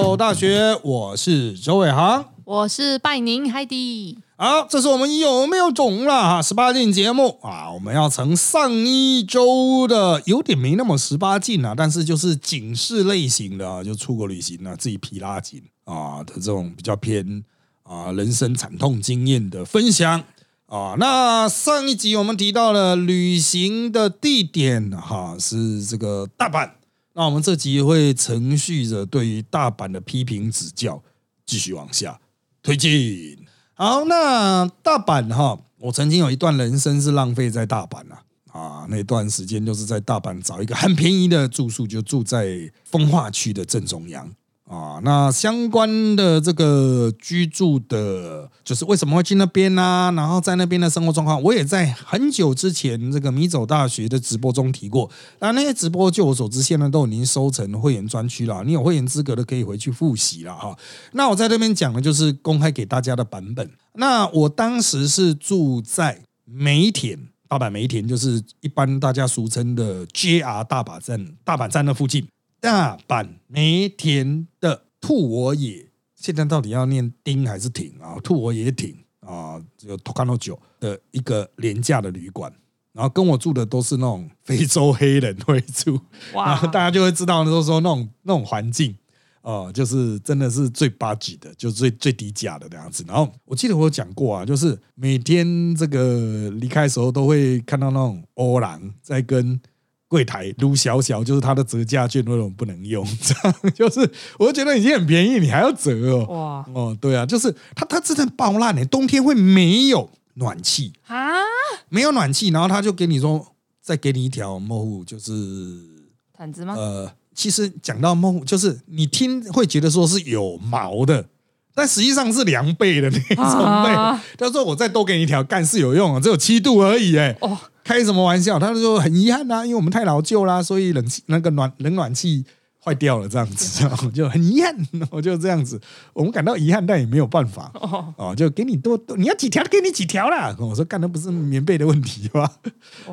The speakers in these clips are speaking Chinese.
走大学，我是周伟航。我是拜宁海迪。好，这是我们有没有种了哈？十八禁节目啊，我们要从上一周的有点没那么十八禁啊，但是就是警示类型的啊，就出国旅行啊，自己皮拉紧啊的这种比较偏啊人生惨痛经验的分享啊。那上一集我们提到了旅行的地点哈是这个大阪，那我们这集会承续着对于大阪的批评指教，继续往下。推进好，那大阪哈，我曾经有一段人生是浪费在大阪了啊，那段时间就是在大阪找一个很便宜的住宿，就住在风化区的正中央。啊，那相关的这个居住的，就是为什么会去那边呢？然后在那边的生活状况，我也在很久之前这个米走大学的直播中提过。那那些直播，就我所知，现在都已经收成会员专区了。你有会员资格的，可以回去复习了哈。那我在这边讲的，就是公开给大家的版本。那我当时是住在梅田，大阪梅田，就是一般大家俗称的 JR 大阪站，大阪站的附近。大阪梅田的兔我也，现在到底要念丁还是挺啊？兔我也挺啊，有托卡诺酒的一个廉价的旅馆，然后跟我住的都是那种非洲黑人会住，然后大家就会知道，都说那种那种环境哦，就是真的是最八级的，就最最低价的那样子。然后我记得我有讲过啊，就是每天这个离开的时候都会看到那种欧郎在跟。柜台撸小小，就是他的折价券那种不能用，这样就是我觉得已经很便宜，你还要折哦。哇哦，对啊，就是他他真的爆烂呢，冬天会没有暖气啊，没有暖气，然后他就给你说再给你一条幕布，就是毯子吗？呃，其实讲到幕布，就是你听会觉得说是有毛的。但实际上是凉被的那种被。他说：“我再多给你一条，干是有用啊，只有七度而已。”哎，哦，开什么玩笑？他就说很遗憾呐，因为我们太老旧啦，所以冷气那个暖冷暖气坏掉了，这样子，就很遗憾。我就这样子，我们感到遗憾，但也没有办法。哦，就给你多多，你要几条给你几条啦。我说干的不是棉被的问题吧？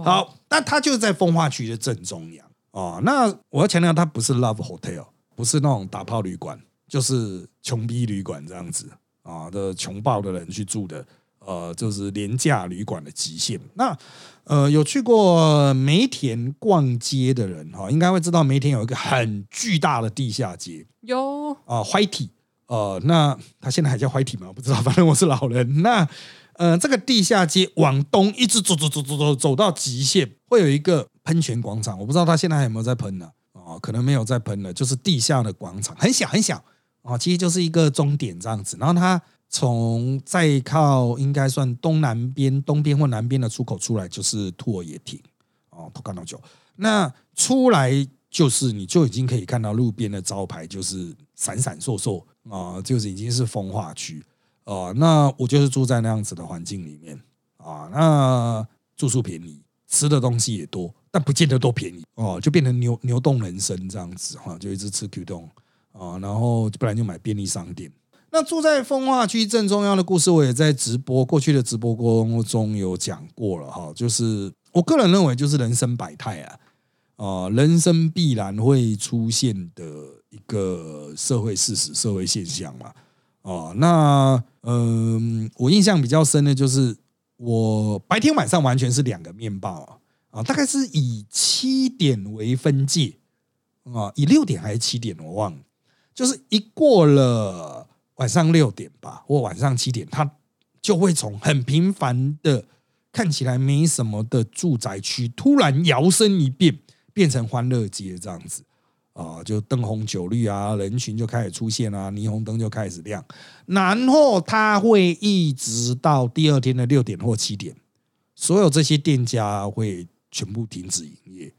好，那他就在风化区的正中央。哦，那我要强调，他不是 Love Hotel，不是那种打炮旅馆。就是穷逼旅馆这样子啊的穷暴的人去住的，呃，就是廉价旅馆的极限。那呃，有去过梅田逛街的人哈，应该会知道梅田有一个很巨大的地下街。有啊，坏体呃，那他现在还叫坏体吗？不知道，反正我是老人。那呃，这个地下街往东一直走走走走走走到极限，会有一个喷泉广场。我不知道他现在还有没有在喷呢？哦，可能没有在喷了，就是地下的广场，很小很小。哦，其实就是一个终点这样子，然后它从再靠应该算东南边、东边或南边的出口出来就是兔儿野町哦，托卡诺酒。那出来就是你就已经可以看到路边的招牌，就是闪闪烁烁啊，就是已经是风化区哦。那我就是住在那样子的环境里面啊，那住宿便宜，吃的东西也多，但不见得都便宜哦，就变成牛牛动人生这样子哈，就一直吃 Q 动。啊，然后不然就买便利商店。那住在风化区正中央的故事，我也在直播过去的直播过中有讲过了哈。就是我个人认为，就是人生百态啊，啊，人生必然会出现的一个社会事实、社会现象嘛。哦，那嗯，我印象比较深的就是我白天晚上完全是两个面包啊，啊，大概是以七点为分界啊，以六点还是七点，我忘了。就是一过了晚上六点吧，或晚上七点，它就会从很平凡的看起来没什么的住宅区，突然摇身一变，变成欢乐街这样子啊，就灯红酒绿啊，人群就开始出现啊，霓虹灯就开始亮，然后它会一直到第二天的六点或七点，所有这些店家会全部停止营业，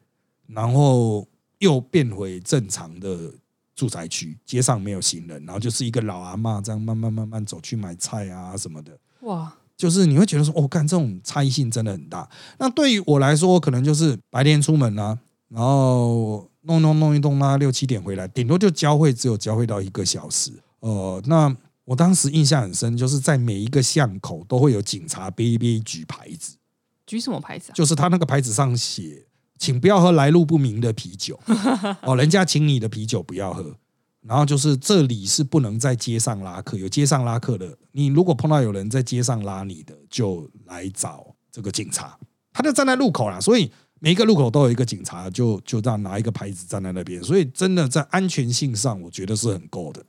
然后又变回正常的。住宅区街上没有行人，然后就是一个老阿妈这样慢慢慢慢走去买菜啊什么的。哇，就是你会觉得说，哦，干这种差异性真的很大。那对于我来说，可能就是白天出门啊，然后弄弄弄一弄啊，六七点回来，顶多就交汇，只有交汇到一个小时。呃，那我当时印象很深，就是在每一个巷口都会有警察背背举牌子，举什么牌子啊？就是他那个牌子上写。请不要喝来路不明的啤酒 哦，人家请你的啤酒不要喝。然后就是这里是不能在街上拉客，有街上拉客的，你如果碰到有人在街上拉你的，就来找这个警察。他就站在路口啦，所以每一个路口都有一个警察，就就这样拿一个牌子站在那边，所以真的在安全性上，我觉得是很够的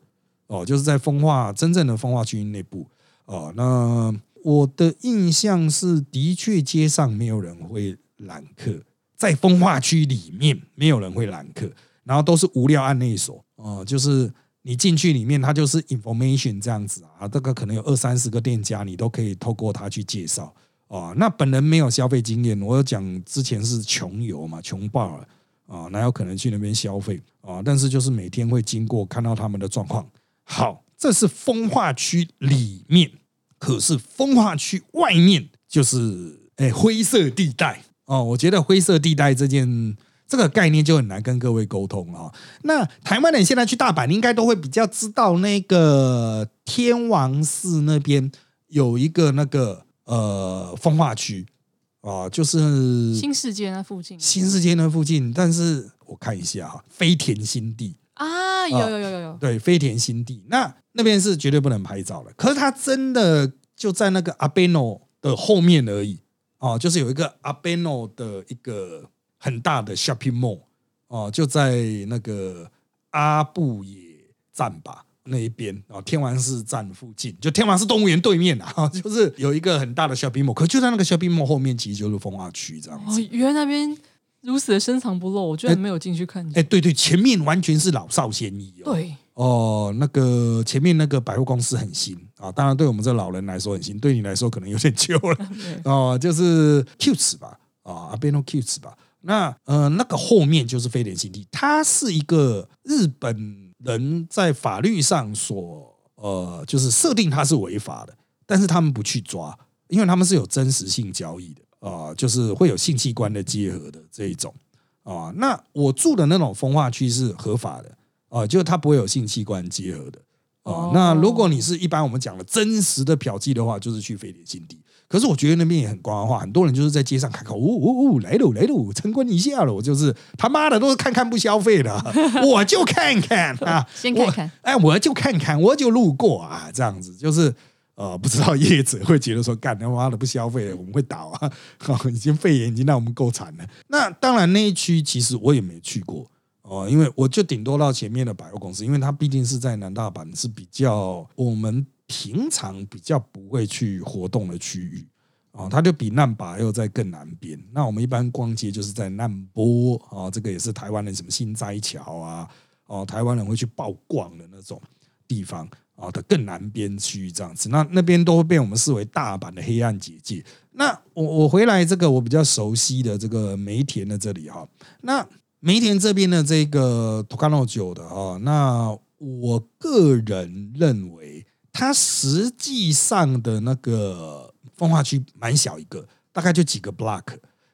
哦。就是在风化真正的风化区域内部哦，那我的印象是，的确街上没有人会揽客，在风化区里面没有人会揽客，然后都是无料案内所。哦，就是你进去里面，它就是 information 这样子啊，这个可能有二三十个店家，你都可以透过它去介绍啊。那本人没有消费经验，我讲之前是穷游嘛，穷爆了啊，哪有可能去那边消费啊？但是就是每天会经过，看到他们的状况。好，这是风化区里面，可是风化区外面就是哎灰色地带哦。我觉得灰色地带这件。这个概念就很难跟各位沟通啊。那台湾人现在去大阪，应该都会比较知道那个天王寺那边有一个那个呃风化区啊，就是新世界那附近。新世界那附近，但是我看一下哈，飞田新地啊，有有有有有，对，飞田新地，那那边是绝对不能拍照的。可是它真的就在那个阿贝诺的后面而已哦，就是有一个阿贝诺的一个。很大的 shopping mall 哦，就在那个阿布野站吧那一边哦，天王寺站附近，就天王寺动物园对面啊，就是有一个很大的 shopping mall，可就在那个 shopping mall 后面，其实就是风化区这样子。哦，原来那边如此的深藏不露，我居然没有进去看。哎，对对，前面完全是老少咸宜哦。对哦，那个前面那个百货公司很新啊，当然对我们这老人来说很新，对你来说可能有点旧了 哦，就是 Qs 吧啊，阿贝诺 Qs 吧。那呃，那个后面就是非典新地，它是一个日本人在法律上所呃，就是设定它是违法的，但是他们不去抓，因为他们是有真实性交易的啊，就是会有性器官的结合的这一种啊。那我住的那种风化区是合法的啊，就是它不会有性器官结合的啊。那如果你是一般我们讲的真实的嫖妓的话，就是去飞田新地。可是我觉得那边也很光化，很多人就是在街上看看，呜呜呜，来喽来喽，参观一下了。我就是他妈的都是看看不消费的，我就看看啊，先看看，哎，我就看看，我就路过啊，这样子就是呃，不知道业者会觉得说，干他妈的不消费，我们会倒啊，已经肺炎已经让我们够惨了。那当然那一区其实我也没去过哦，因为我就顶多到前面的百货公司，因为它毕竟是在南大阪，是比较我们。平常比较不会去活动的区域啊，它就比难把又在更南边。那我们一般逛街就是在难波啊，这个也是台湾的什么新斋桥啊，哦，台湾人会去曝光的那种地方啊的更南边区域这样子。那那边都会被我们视为大阪的黑暗结界。那我我回来这个我比较熟悉的这个梅田的这里哈，那梅田这边的这个 Tokano 酒的啊，那我个人认为。它实际上的那个风化区蛮小一个，大概就几个 block，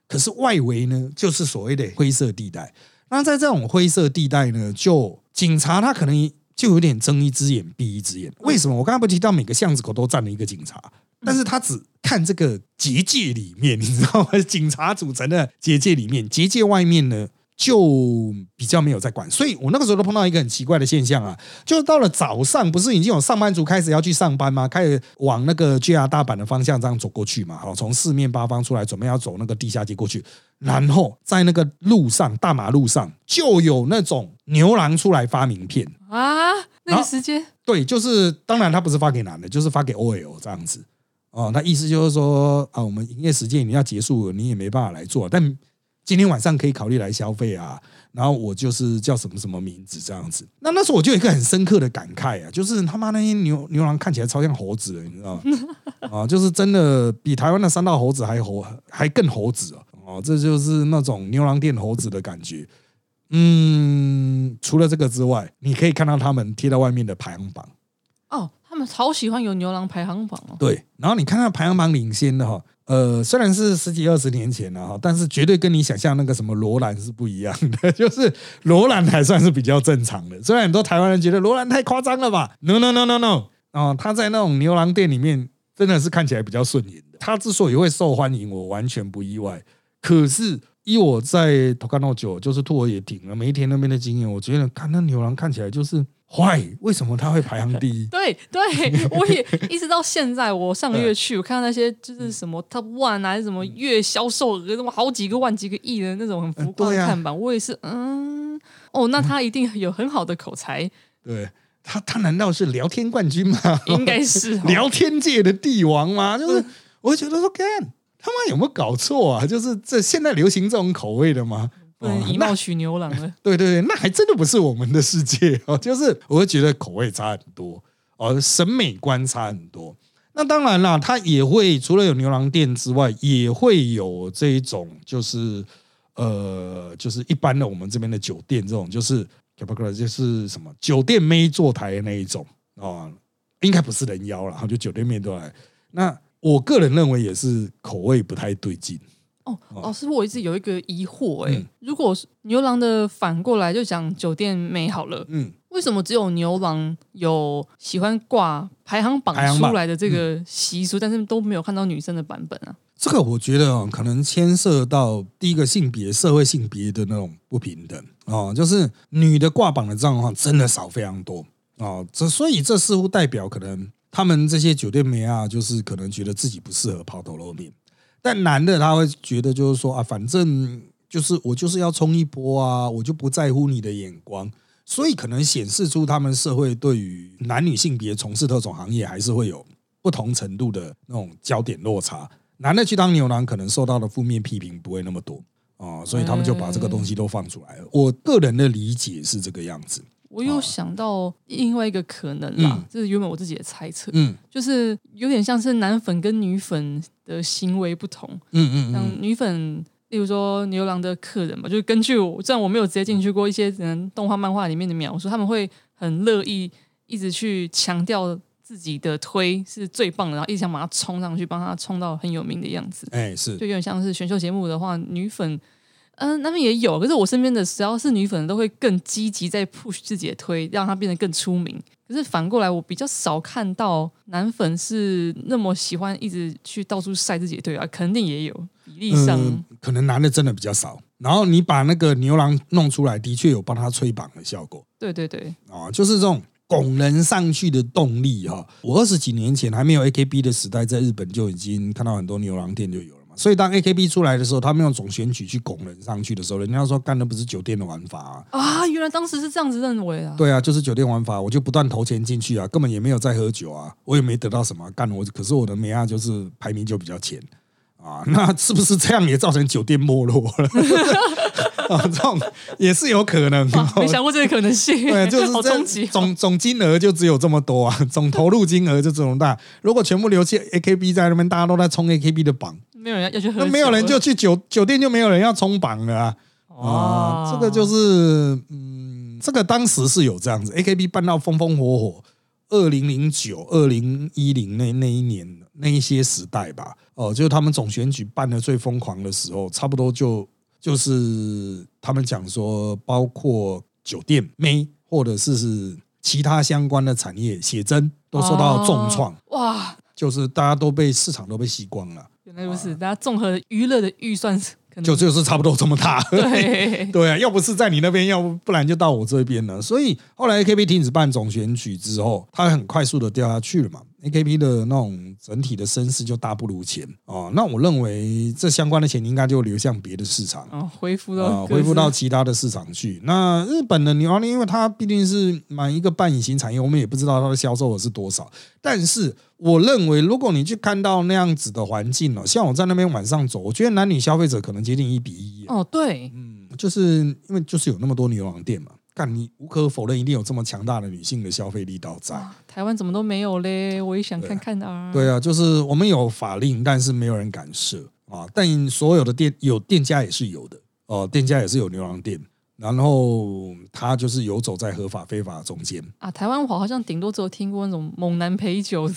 可是外围呢就是所谓的灰色地带。那在这种灰色地带呢，就警察他可能就有点睁一只眼闭一只眼。为什么？我刚刚不提到每个巷子口都站了一个警察，但是他只看这个结界里面，你知道吗？警察组成的结界里面，结界外面呢？就比较没有在管，所以我那个时候都碰到一个很奇怪的现象啊，就是到了早上，不是已经有上班族开始要去上班吗？开始往那个 JR 大阪的方向这样走过去嘛，好，从四面八方出来，准备要走那个地下街过去，然后在那个路上，大马路上就有那种牛郎出来发名片。啊，那个时间，对，就是当然他不是发给男的，就是发给 OL 这样子。哦，那意思就是说啊，我们营业时间你要结束了，你也没办法来做，但。今天晚上可以考虑来消费啊，然后我就是叫什么什么名字这样子。那那时候我就有一个很深刻的感慨啊，就是他妈那些牛牛郎看起来超像猴子的，你知道吗？啊，就是真的比台湾的三大猴子还猴还更猴子啊！哦，这就是那种牛郎店猴子的感觉。嗯，除了这个之外，你可以看到他们贴在外面的排行榜。哦，他超喜欢有牛郎排行榜哦。对，然后你看到排行榜领先的哈。呃，虽然是十几二十年前了哈，但是绝对跟你想象那个什么罗兰是不一样的。就是罗兰还算是比较正常的，虽然很多台湾人觉得罗兰太夸张了吧？No No No No No，啊，他在那种牛郎店里面真的是看起来比较顺眼的。他之所以会受欢迎，我完全不意外。可是依我在托卡诺酒，就是兔儿野町啊，梅田那边的经验，我觉得看那牛郎看起来就是坏，为什么他会排行第一？对 对，我也一直到现在，我上个月去，我看到那些就是什么 Top One 啊还是什么月销售额什么好几个万、几个亿的那种很浮夸的看板，我也是嗯，哦，那他一定有很好的口才，对他，他难道是聊天冠军吗？应该是哦 聊天界的帝王吗？就是我会觉得说，干他妈有没有搞错啊？就是这现在流行这种口味的吗？不能以貌取牛郎了。对对对，那还真的不是我们的世界哦，就是我会觉得口味差很多哦，审美观差很多。那当然啦，它也会除了有牛郎店之外，也会有这一种就是呃，就是一般的我们这边的酒店这种，就是就是什么酒店妹坐台的那一种哦，应该不是人妖啦，就酒店妹坐台。那我个人认为也是口味不太对劲。哦，老师，我一直有一个疑惑、哎、嗯。如果是牛郎的反过来就讲酒店妹好了，嗯，为什么只有牛郎有喜欢挂排行榜出来的这个习俗，但是都没有看到女生的版本啊？这个我觉得哦，可能牵涉到第一个性别、社会性别的那种不平等哦，就是女的挂榜的状况真的少非常多哦，这所以这似乎代表可能他们这些酒店妹啊，就是可能觉得自己不适合抛头露面，但男的他会觉得就是说啊，反正就是我就是要冲一波啊，我就不在乎你的眼光。所以可能显示出他们社会对于男女性别从事特种行业还是会有不同程度的那种焦点落差。男的去当牛郎，可能受到的负面批评不会那么多哦，所以他们就把这个东西都放出来了。我个人的理解是这个样子。我又想到另外一个可能啦，嗯。这是原本我自己的猜测，嗯。就是有点像是男粉跟女粉的行为不同，嗯嗯像嗯，女粉。例如说牛郎的客人嘛，就是根据我，虽然我没有直接进去过一些人动画、漫画里面的描述，他们会很乐意一直去强调自己的推是最棒的，然后一直想把它冲上去，帮他冲到很有名的样子。哎是。就有点像是选秀节目的话，女粉，嗯、那边也有，可是我身边的只要是女粉，都会更积极在 push 自己的推，让她变得更出名。可是反过来，我比较少看到男粉是那么喜欢一直去到处晒自己的推啊，肯定也有比例上，嗯，可能男的真的比较少。然后你把那个牛郎弄出来，的确有帮他吹榜的效果。对对对，啊，就是这种拱人上去的动力哈、我二十几年前还没有 AKB 的时代，在日本就已经看到很多牛郎店就有了嘛。所以当 AKB 出来的时候，他们用总选举去拱人上去的时候，人家说干的不是酒店的玩法啊。啊，原来当时是这样子认为啊。对啊，就是酒店玩法，我就不断投钱进去啊，根本也没有在喝酒啊，我也没得到什么干我，可是我的美亚就是排名就比较前啊，那是不是这样也造成酒店没落了？啊，这种也是有可能。哇，没想过这个可能性，对，就是好这冲击哦。总总金额就只有这么多啊，总投入金额就这么大。如果全部留去 AKB 在那边，大家都在冲 AKB 的榜，没有人要要去喝酒，那没有人就去酒酒店，就没有人要冲榜了啊。啊，哦这个就是嗯，这个当时是有这样子，AKB 办到风风火火，二零零九、二零一零那那一年那一些时代吧，哦，就是他们总选举办的最疯狂的时候，差不多就就是他们讲说，包括酒店、妹或者是是其他相关的产业，写真都受到重创，哦。哇，就是大家都被市场都被吸光了，原来如此，大家综合娱乐的预算是可能就就是差不多这么大。对对啊，要不是在你那边，要不不然就到我这边了。所以后来 AKB 停止办总选举之后，它很快速的掉下去了嘛。AKB 的那种整体的声势就大不如前哦。那我认为这相关的钱应该就流向别的市场。啊，恢复到啊，恢复到其他的市场去。那日本的牛郎店，因为它毕竟是蛮一个半隐形产业，我们也不知道它的销售额是多少。但是我认为，如果你去看到那样子的环境哦，像我在那边晚上走，我觉得男女消费者可能接近一比一。哦，对，嗯，就是因为就是有那么多牛郎店嘛，但你无可否认，一定有这么强大的女性的消费力道在。哇台湾怎么都没有嘞？我也想看看啊。对啊，就是我们有法令，但是没有人敢设啊。但所有的店有店家也是有的哦、店家也是有牛郎店，然后他就是游走在合法非法中间。啊，台湾我好像顶多只有听过那种猛男陪酒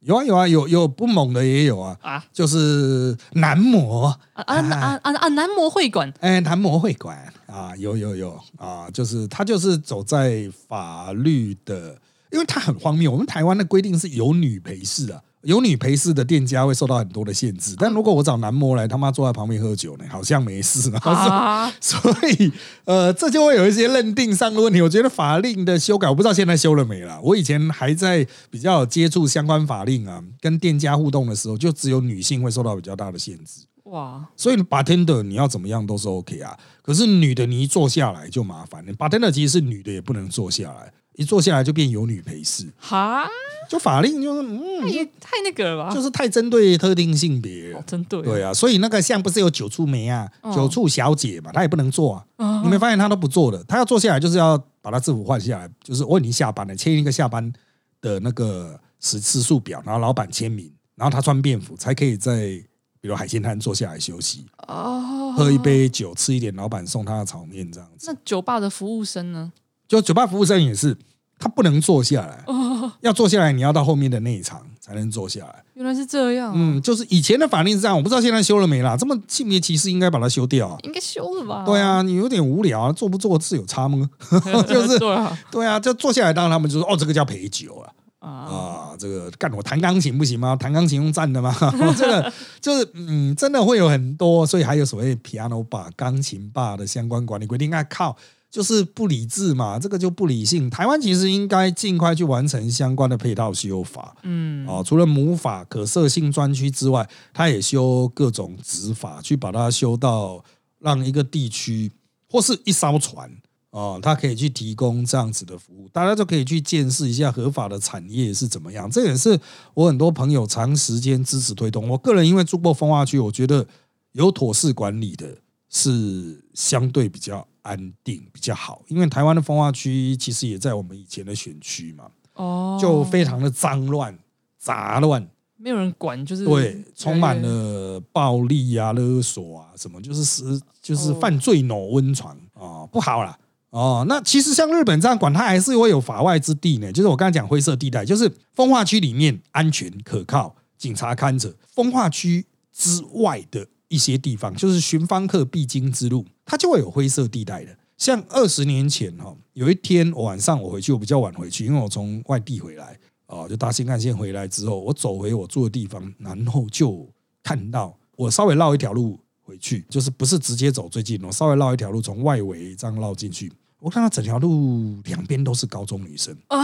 有啊有啊有有不猛的也有啊，啊就是男模啊啊啊啊啊！男模会馆哎，男模会馆啊，有有有啊，就是他就是走在法律的，因为他很荒谬。我们台湾的规定是有女陪侍啊，有女陪侍的店家会受到很多的限制，但如果我找男模来他妈坐在旁边喝酒呢，好像没事。啊，所以呃，这就会有一些认定上的问题。我觉得法令的修改，我不知道现在修了没啦。我以前还在比较接触相关法令啊，跟店家互动的时候，就只有女性会受到比较大的限制。哇，所以 bartender 你要怎么样都是 OK 啊，可是女的你一坐下来就麻烦了。bartender 其实是女的也不能坐下来，一坐下来就变有女陪侍，哈，就法令就是嗯，太太那个了吧？就是太针对特定性别了哦，。真对，对啊，所以那个像不是有九处梅啊、哦酒醋小姐嘛，她也不能做啊。啊你没发现她都不做的，她要坐下来就是要把她制服换下来，就是我已经下班了，签一个下班的那个时次数表，然后老板签名，然后她穿便服才可以在比如海鲜摊坐下来休息，哦，喝一杯酒，吃一点老板送她的炒面这样子。那酒吧的服务生呢？就酒吧服务生也是，他不能坐下来，哦，要坐下来你要到后面的那一场才能坐下来。原来是这样，嗯，就是以前的法令是这样，我不知道现在修了没啦。这么性别歧视应该把它修掉啊。应该修了吧？对，啊，你有点无聊啊，做不做是有差吗？就是对啊，就坐下来，当然他们就说哦，这个叫陪酒啊啊，啊，这个干我弹钢琴不行吗？弹钢琴用站的吗？这个就是嗯，真的会有很多，所以还有所谓 piano bar 钢琴 bar 的相关管理规定，那靠。就是不理智嘛，这个就不理性。台湾其实应该尽快去完成相关的配套修法，嗯，哦，除了母法可设性专区之外，它也修各种执法，去把它修到让一个地区或是一艘船哦，它可以去提供这样子的服务，大家就可以去见识一下合法的产业是怎么样。这也是我很多朋友长时间支持推动。我个人因为住过风化区，我觉得有妥适管理的是相对比较安定、比较好，因为台湾的风化区其实也在我们以前的选区嘛。哦，就非常的脏乱、杂乱，没有人管，就是对，充满了了暴力啊、勒索啊，什么就是是就是哦犯罪脑温床啊，不好啦。哦，那其实像日本这样管，它还是会有法外之地呢。就是我刚才讲灰色地带，就是风化区里面安全可靠，警察看着；风化区之外的一些地方，就是寻芳客必经之路，它就会有灰色地带的。像二十年前哈，有一天我晚上我回去，我比较晚回去，因为我从外地回来哦，就搭新干线回来之后，我走回我住的地方，然后就看到我稍微绕一条路回去，就是不是直接走最近，我稍微绕一条路从外围这样绕进去，我看到整条路两边都是高中女生，啊，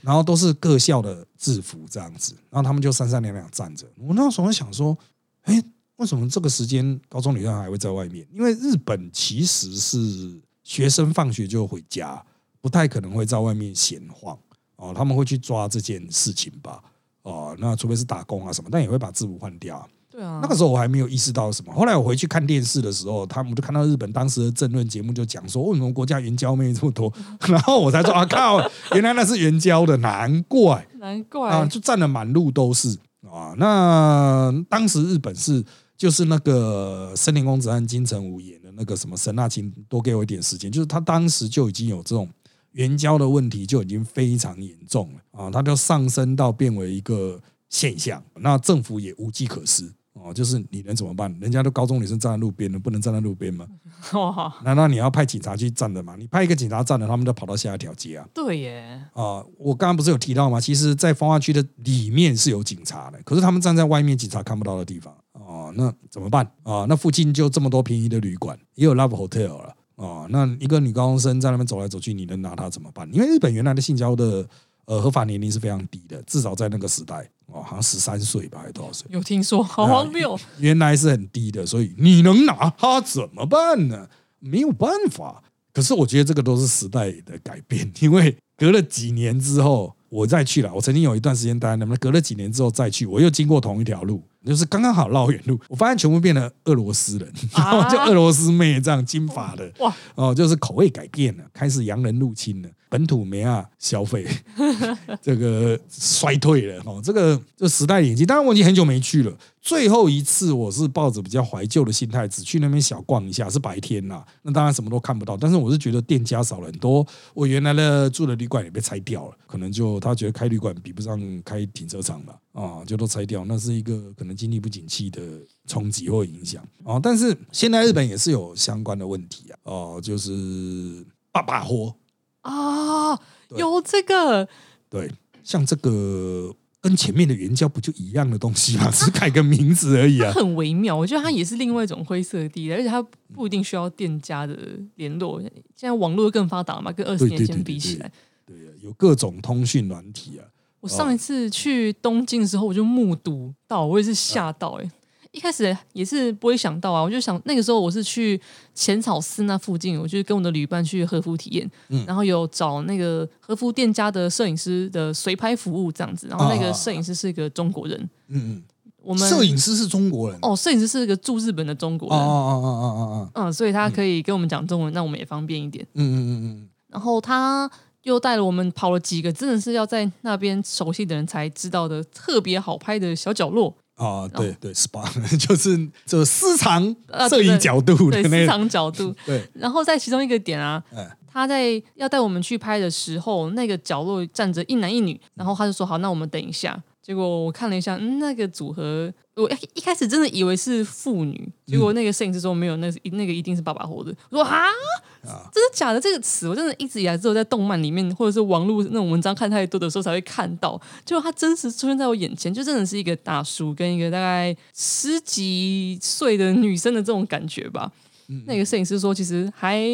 然后都是各校的制服这样子，然后他们就三三两两站着。我那时候想说，哎，为什么这个时间高中女生还会在外面？因为日本其实是学生放学就回家，不太可能会在外面闲晃哦，他们会去抓这件事情吧。哦，那除非是打工啊什么，但也会把制服换掉啊。对啊，那个时候我还没有意识到什么。后来我回去看电视的时候，他们就看到日本当时的政论节目，就讲说为什么国家援交妹这么多，然后我才说啊靠，原来那是援交的，难怪难怪啊，就站了满路都是啊。那当时日本是就是那个森林公子和金城武演的那个什么神纳琴，多给我一点时间，就是他当时就已经有这种援交的问题，就已经非常严重了啊，他就上升到变为一个现象，那政府也无计可施。哦，就是你能怎么办？人家都高中女生站在路边了，不能站在路边吗？哇，难道你要派警察去站的吗？你派一个警察站的，他们就跑到下一条街啊！对耶，啊、我刚刚不是有提到吗？其实，在风化区的里面是有警察的，可是他们站在外面，警察看不到的地方哦，那怎么办啊、那附近就这么多便宜的旅馆，也有 Love Hotel 了啊。那一个女高中生在那边走来走去，你能拿她怎么办？因为日本原来的性交的呃合法年龄是非常低的，至少在那个时代哦，好像十三岁吧，还是多少岁？有听说，好荒谬，原来是很低的，所以你能拿她怎么办呢？没有办法。可是我觉得这个都是时代的改变，因为隔了几年之后，我再去了。我曾经有一段时间待在那边，隔了几年之后再去，我又经过同一条路，就是刚刚好绕远路，我发现全部变成俄罗斯人，然后就俄罗斯妹这样金发的，哇，哦，就是口味改变了，开始洋人入侵了，本土没啊消费，这个衰退了哦，这个这时代眼镜，当然我已经很久没去了。最后一次我是抱着比较怀旧的心态，只去那边小逛一下，是白天啦，那当然什么都看不到。但是我是觉得店家少了很多，我原来的住的旅馆也被拆掉了，可能就他觉得开旅馆比不上开停车场吧，啊，就都拆掉，那是一个可能经济不景气的冲击或影响啊。但是现在日本也是有相关的问题啊，哦，就是爸爸货，啊，对有这个，对，像这个跟前面的援交不就一样的东西吗？只是改个名字而已啊。很微妙，我觉得它也是另外一种灰色地带，而且它不一定需要店家的联络。现在网络更发达嘛，跟二十年前比起来，对啊，有各种通讯软体啊。我上一次去东京的时候，我就目睹到，我也是吓到哎。一开始也是不会想到啊，我就想那个时候我是去浅草寺那附近，我就跟我的旅伴去和服体验，然后有找那个和服店家的摄影师的随拍服务这样子，然后那个摄影师是一个中国人，嗯嗯，我们摄影师是中国人？哦，摄影师是一个住日本的中国人，哦哦哦哦哦哦，嗯，所以他可以跟我们讲中文，那我们也方便一点，嗯嗯嗯嗯，然后他又带了我们跑了几个真的是要在那边熟悉的人才知道的特别好拍的小角落。啊，对对，SPA 就是就私藏摄影角度的私藏角度。对，然后在其中一个点啊，他在要带我们去拍的时候，那个角落站着一男一女，然后他就说：“好，那我们等一下。”结果我看了一下，嗯，那个组合，我一开始真的以为是父女，结果那个摄影师说没有，那那个一定是爸爸活的。我说啊，真的假的？这个词我真的一直以来只有在动漫里面或者是网络那种文章看太多的时候才会看到，结果他真实出现在我眼前，就真的是一个大叔跟一个大概十几岁的女生的这种感觉吧。那个摄影师说，其实还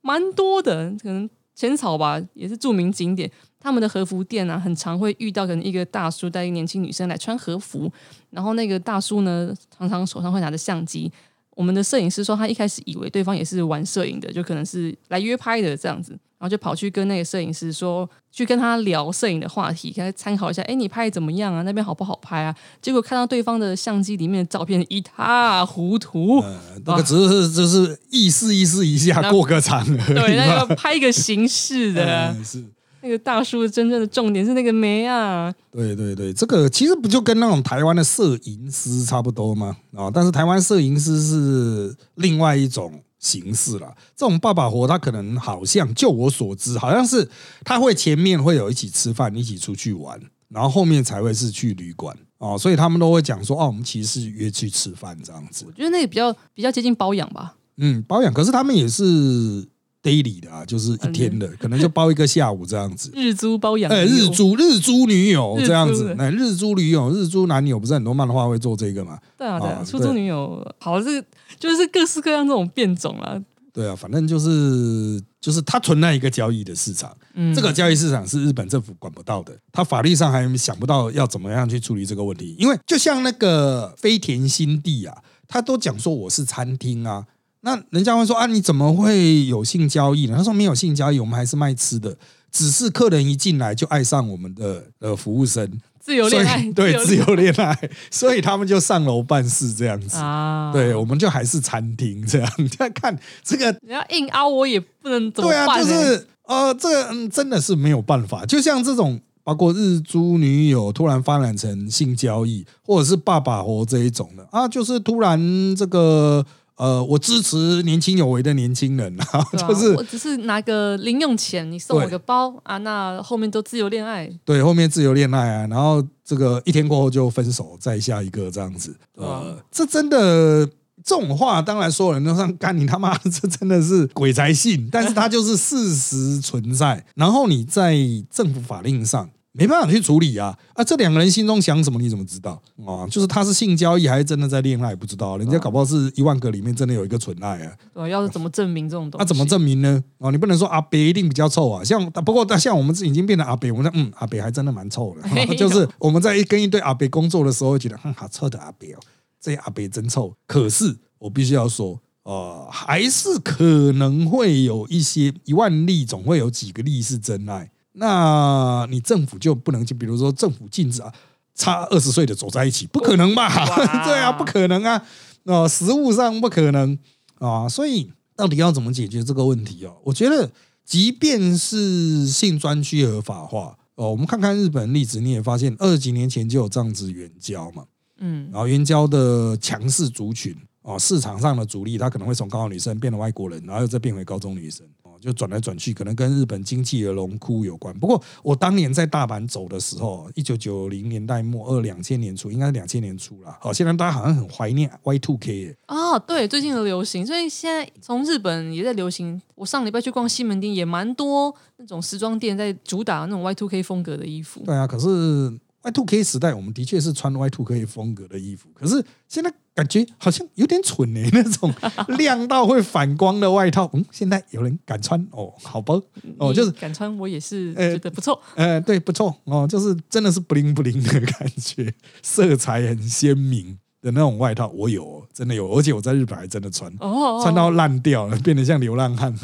蛮多的，可能浅草吧，也是著名景点。他们的和服店啊，很常会遇到可能一个大叔带一个年轻女生来穿和服，然后那个大叔呢，常常手上会拿着相机。我们的摄影师说，他一开始以为对方也是玩摄影的，就可能是来约拍的这样子，然后就跑去跟那个摄影师说，去跟他聊摄影的话题，跟他参考一下，哎，你拍怎么样啊？那边好不好拍啊？结果看到对方的相机里面的照片一塌糊涂，那个只是就是意思意思一下过个场，对，那个拍一个形式的，是。那个大叔真正的重点是那个眉啊！对对对，这个其实不就跟那种台湾的摄影师差不多吗？啊，但是台湾摄影师是另外一种形式了。这种爸爸活，他可能好像就我所知，好像是他会前面会有一起吃饭，一起出去玩，然后后面才会是去旅馆哦。所以他们都会讲说，哦，我们其实是约去吃饭这样子。我觉得那个比较比较接近包养吧。嗯，包养，可是他们也是。Daily 的啊，就是一天的，可能就包一个下午这样子。日租包养，哎，日租日租女友这样子，那日租女友、日租男友不是很多漫画会做这个吗？对啊，对啊，出租女友，好，是就是各式各样这种变种啊。对啊，反正就是就是它存在一个交易的市场，这个交易市场是日本政府管不到的，他法律上还想不到要怎么样去处理这个问题，因为就像那个飞田新地啊，他都讲说我是餐厅啊。那人家会说啊，你怎么会有性交易呢？他说没有性交易，我们还是卖吃的，只是客人一进来就爱上我们的呃服务生，自由恋爱，对，自由恋爱，所以他们就上楼办事这样子啊。对，我们就还是餐厅这样。你 再看这个，你要硬凹我也不能怎么办？对啊，就是呃，这个嗯，真的是没有办法。就像这种，包括日租女友突然发展成性交易，或者是爸爸活这一种的啊，就是突然这个。呃，我支持年轻有为的年轻人啊，就是我只是拿个零用钱，你送我个包啊，那后面都自由恋爱。对，后面自由恋爱啊，然后这个一天过后就分手，再下一个这样子。呃，这真的这种话，当然所有人都上干你他妈，这真的是鬼才信，但是它就是事实存在。然后你在政府法令上。没办法去处理啊！啊，这两个人心中想什么，你怎么知道啊？就是他是性交易还是真的在恋爱，不知道。人家搞不好是一万个里面真的有一个纯爱啊！对，要是怎么证明这种东西？那怎么证明呢？哦，你不能说阿北一定比较臭啊！像不过，但像我们已经变成阿北，我们说嗯，阿北还真的蛮臭的。就是我们在跟一堆阿北工作的时候，会觉得嗯，好臭的阿北哦，这阿北真臭。可是我必须要说，呃，还是可能会有一些一万例，总会有几个例是真爱。那你政府就不能就比如说政府禁止啊，差二十岁的走在一起，不可能吧？对啊，不可能啊！哦，实物上不可能啊！所以到底要怎么解决这个问题哦？我觉得，即便是性专区合法化哦，我们看看日本例子，你也发现二十几年前就有这样子援交嘛，嗯，然后援交的强势族群哦，市场上的主力，他可能会从高中女生变成外国人，然后又再变回高中女生。就转来转去，可能跟日本经济的龙窟有关。不过我当年在大阪走的时候，一九九零年代末二两千年初，应该是两千年初了。好，现在大家好像很怀念 Y Two K 啊，对，最近的流行，所以现在从日本也在流行。我上礼拜去逛西门町，也蛮多那种时装店在主打那种 Y Two K 风格的衣服。对啊，可是。Y two K 时代，我们的确是穿 Y two K 风格的衣服，可是现在感觉好像有点蠢呢、那种 亮到会反光的外套，嗯，现在有人敢穿哦，好吧，哦，就是敢穿，我也是呃觉得不错。呃，对，不错哦，就是真的是不灵不灵的感觉，色彩很鲜明的那种外套，我有哦，真的有，而且我在日本还真的穿，哦，穿到烂掉了，变得像流浪汉。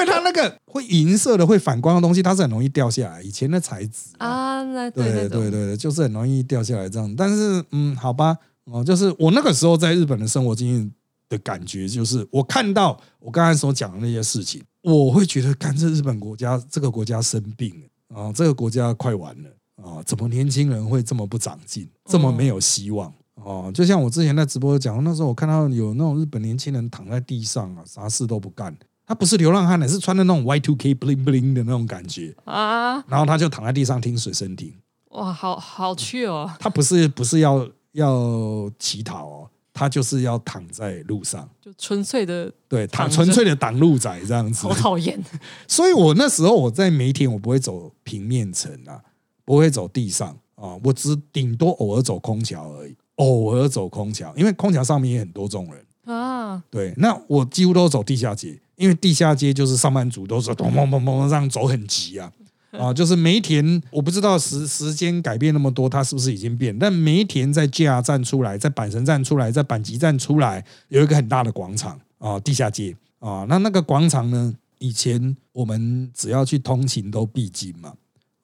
因为它那个会银色的、会反光的东西，它是很容易掉下来。以前的材质啊，对对对就是很容易掉下来这样。但是嗯，好吧，哦，就是我那个时候在日本的生活经验的感觉，就是我看到我刚才所讲的那些事情，我会觉得，干这日本国家这个国家生病了啊、这个国家快完了啊、怎么年轻人会这么不长进，这么没有希望？哦，就像我之前在直播讲，那时候我看到有那种日本年轻人躺在地上啊，啥事都不干，他不是流浪汉的，是穿的那种 Y two K bling bling 的那种感觉，啊，然后他就躺在地上听水声听。哇，好好去哦，他不是不是要要乞讨哦，他就是要躺在路上，就纯粹的对，躺纯粹的挡路仔这样子好。讨厌。所以我那时候我在梅田，我不会走平面层啊，不会走地上啊，我只顶多偶尔走空桥而已，偶尔走空桥，因为空桥上面也很多众人。啊，对，那我几乎都走地下街，因为地下街就是上班族都是咚咚咚咚这样走很急啊。啊，就是梅田，我不知道时时间改变那么多，它是不是已经变？但梅田在 JR 站出来，在阪神站出来，在阪急站出来，有一个很大的广场啊，地下街啊。那那个广场呢，以前我们只要去通勤都必经嘛，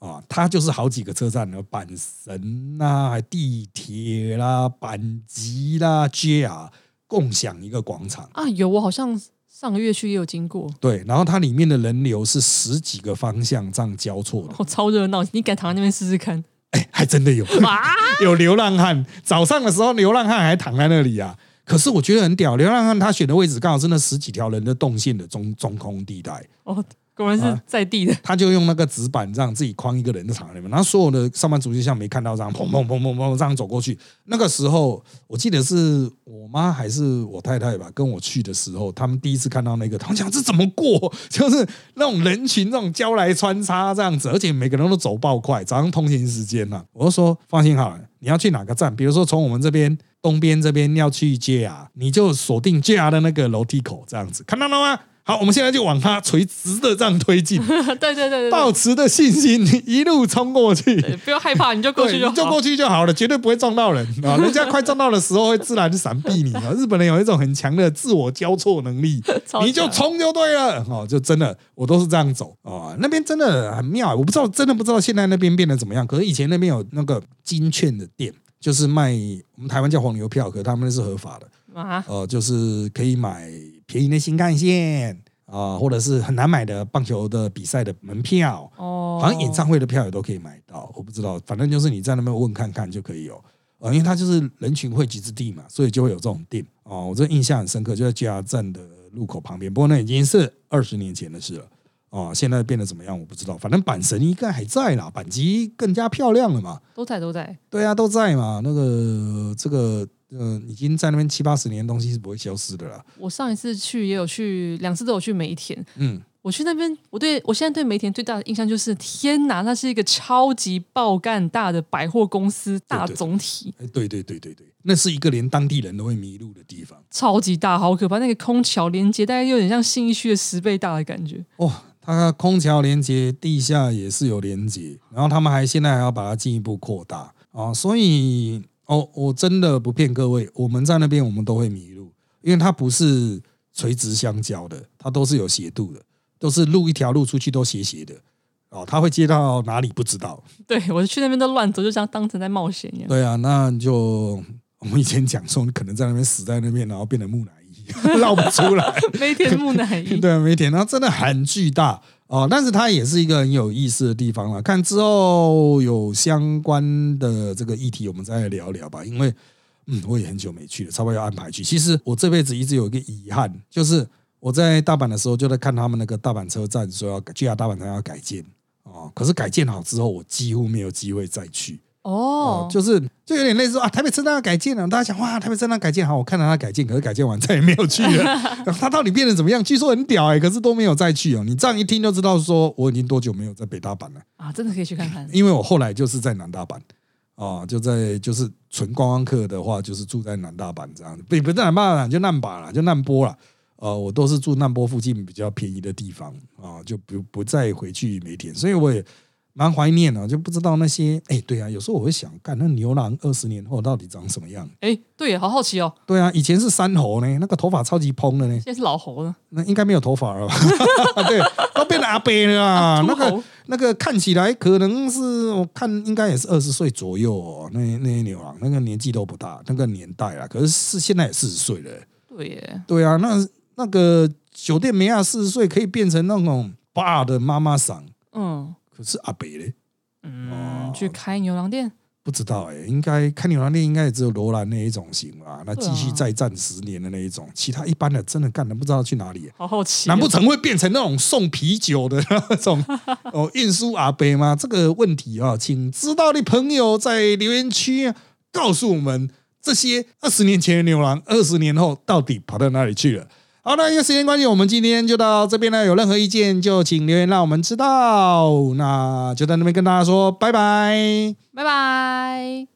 啊，它就是好几个车站的阪神啦、地铁啦、阪急啦、JR 共享一个广场。啊，有我好像上个月去也有经过，对，然后它里面的人流是十几个方向这样交错的，哦，超热闹，你敢躺在那边试试看？哎，还真的有 哇，有流浪汉。早上的时候，流浪汉还躺在那里啊。可是我觉得很屌，流浪汉他选的位置刚好是那十几条人的动线的中中空地带，哦，果然是啊在地的，他就用那个纸板这样自己框一个人的场里面，然后所有的上班族就像没看到这样，砰砰砰砰砰这样走过去。那个时候我记得是我妈还是我太太吧，跟我去的时候，他们第一次看到那个，他们讲这怎么过？就是那种人群那种交来穿插这样子，而且每个人都走爆快，早上通勤时间呐、我就说放心好了，你要去哪个站？比如说从我们这边东边这边要去 JR，你就锁定 JR 的那个楼梯口这样子，看到了吗？好，我们现在就往它垂直的这样推进。对对对对抱持的信心，你一路冲过去，不要害怕，你就过，去就好。你就过去就好了，绝对不会撞到人啊！人家快撞到的时候会自然闪避你啊！日本人有一种很强的自我交错能力，你就冲就对了哦，就真的我都是这样走啊、那边真的很妙，我不知道，真的不知道现在那边变得怎么样。可是以前那边有那个金券的店，就是卖我们台湾叫黄牛票，可是他们那是合法的，啊，呃，就是可以买便宜的新干线啊、或者是很难买的棒球的比赛的门票。哦，好像演唱会的票也都可以买到，我不知道，反正就是你在那边问看看就可以有。呃，因为它就是人群汇集之地嘛，所以就会有这种店哦。我这印象很深刻，就在 JR 站的路口旁边。不过那已经是二十年前的事了哦。现在变得怎么样我不知道，反正板神应该还在啦，阪急更加漂亮了嘛。都在都在，对啊，都在嘛。那个这个呃，已经在那边七八十年的东西是不会消失的啦。我上一次去也有去，两次都有去梅田。嗯，我去那边，我对我现在对梅田最大的印象就是，天哪，那是一个超级爆干大的百货公司大总体，哎对对对对对，那是一个连当地人都会迷路的地方。超级大，好可怕！那个空桥连接大概有点像信义区的十倍大的感觉。哦，它空桥连接地下也是有连接，然后他们还现在还要把它进一步扩大啊，所以哦，我真的不骗各位，我们在那边我们都会迷路，因为它不是垂直相交的，它都是有斜度的，都是路一条路出去都斜斜的哦，它会接到哪里不知道。对我去那边都乱走，就像当成在冒险一样。对啊，那就我们以前讲说，你可能在那边死在那边，然后变成木乃伊，绕不出来。梅田木乃 伊，对，梅田，然后真的很巨大哦，但是它也是一个很有意思的地方了。看之后有相关的这个议题，我们再来聊聊吧。因为嗯，我也很久没去了，差不多要安排去。其实我这辈子一直有一个遗憾，就是我在大阪的时候就在看他们那个大阪车站说要 JR 大阪站要改建哦，可是改建好之后，我几乎没有机会再去。哦，就是就有点类似说啊，台北车站要改建了，大家想哇，台北车站改建好，我看到它改建，可是改建完再也没有去了。然后它到底变得怎么样？据说很屌哎、可是都没有再去哦。你这样一听就知道，说我已经多久没有在北大阪了。啊，真的可以去看看。因为我后来就是在南大阪啊，就在就是纯观光客的话，就是住在南大阪这样，不不是南大阪就难把了，就难波了。呃，我都是住难波附近比较便宜的地方啊，就不不再回去梅田，所以我也蛮怀念的，就不知道那些哎，对啊，有时候我会想，干那牛郎二十年后到底长什么样？哎，对，好好奇哦，对啊，以前是山猴呢，那个头发超级蓬的呢，现在是老猴了，那应该没有头发了吧？对，都变成阿伯了啊，那个那个看起来可能是我看应该也是二十岁左右哦，那那些牛郎那个年纪都不大，那个年代啊，可是是现在也四十岁了。对耶，对啊，那那个酒店梅亚四十岁可以变成那种爸的妈妈嗓，嗯可是阿北嘞？嗯，去开牛郎店，不知道哎、应该开牛郎店应该也只有罗兰那一种型吧，那继续再战十年的那一种，其他一般的真的干的不知道去哪里、好好奇哦，难不成会变成那种送啤酒的那种？哦运输阿伯吗？这个问题啊，请知道的朋友在留言区啊告诉我们，这些二十年前的牛郎，二十年后到底跑到哪里去了？好，那因为时间关系，我们今天就到这边呢。有任何意见就请留言让我们知道。那就在那边跟大家说拜拜。拜拜。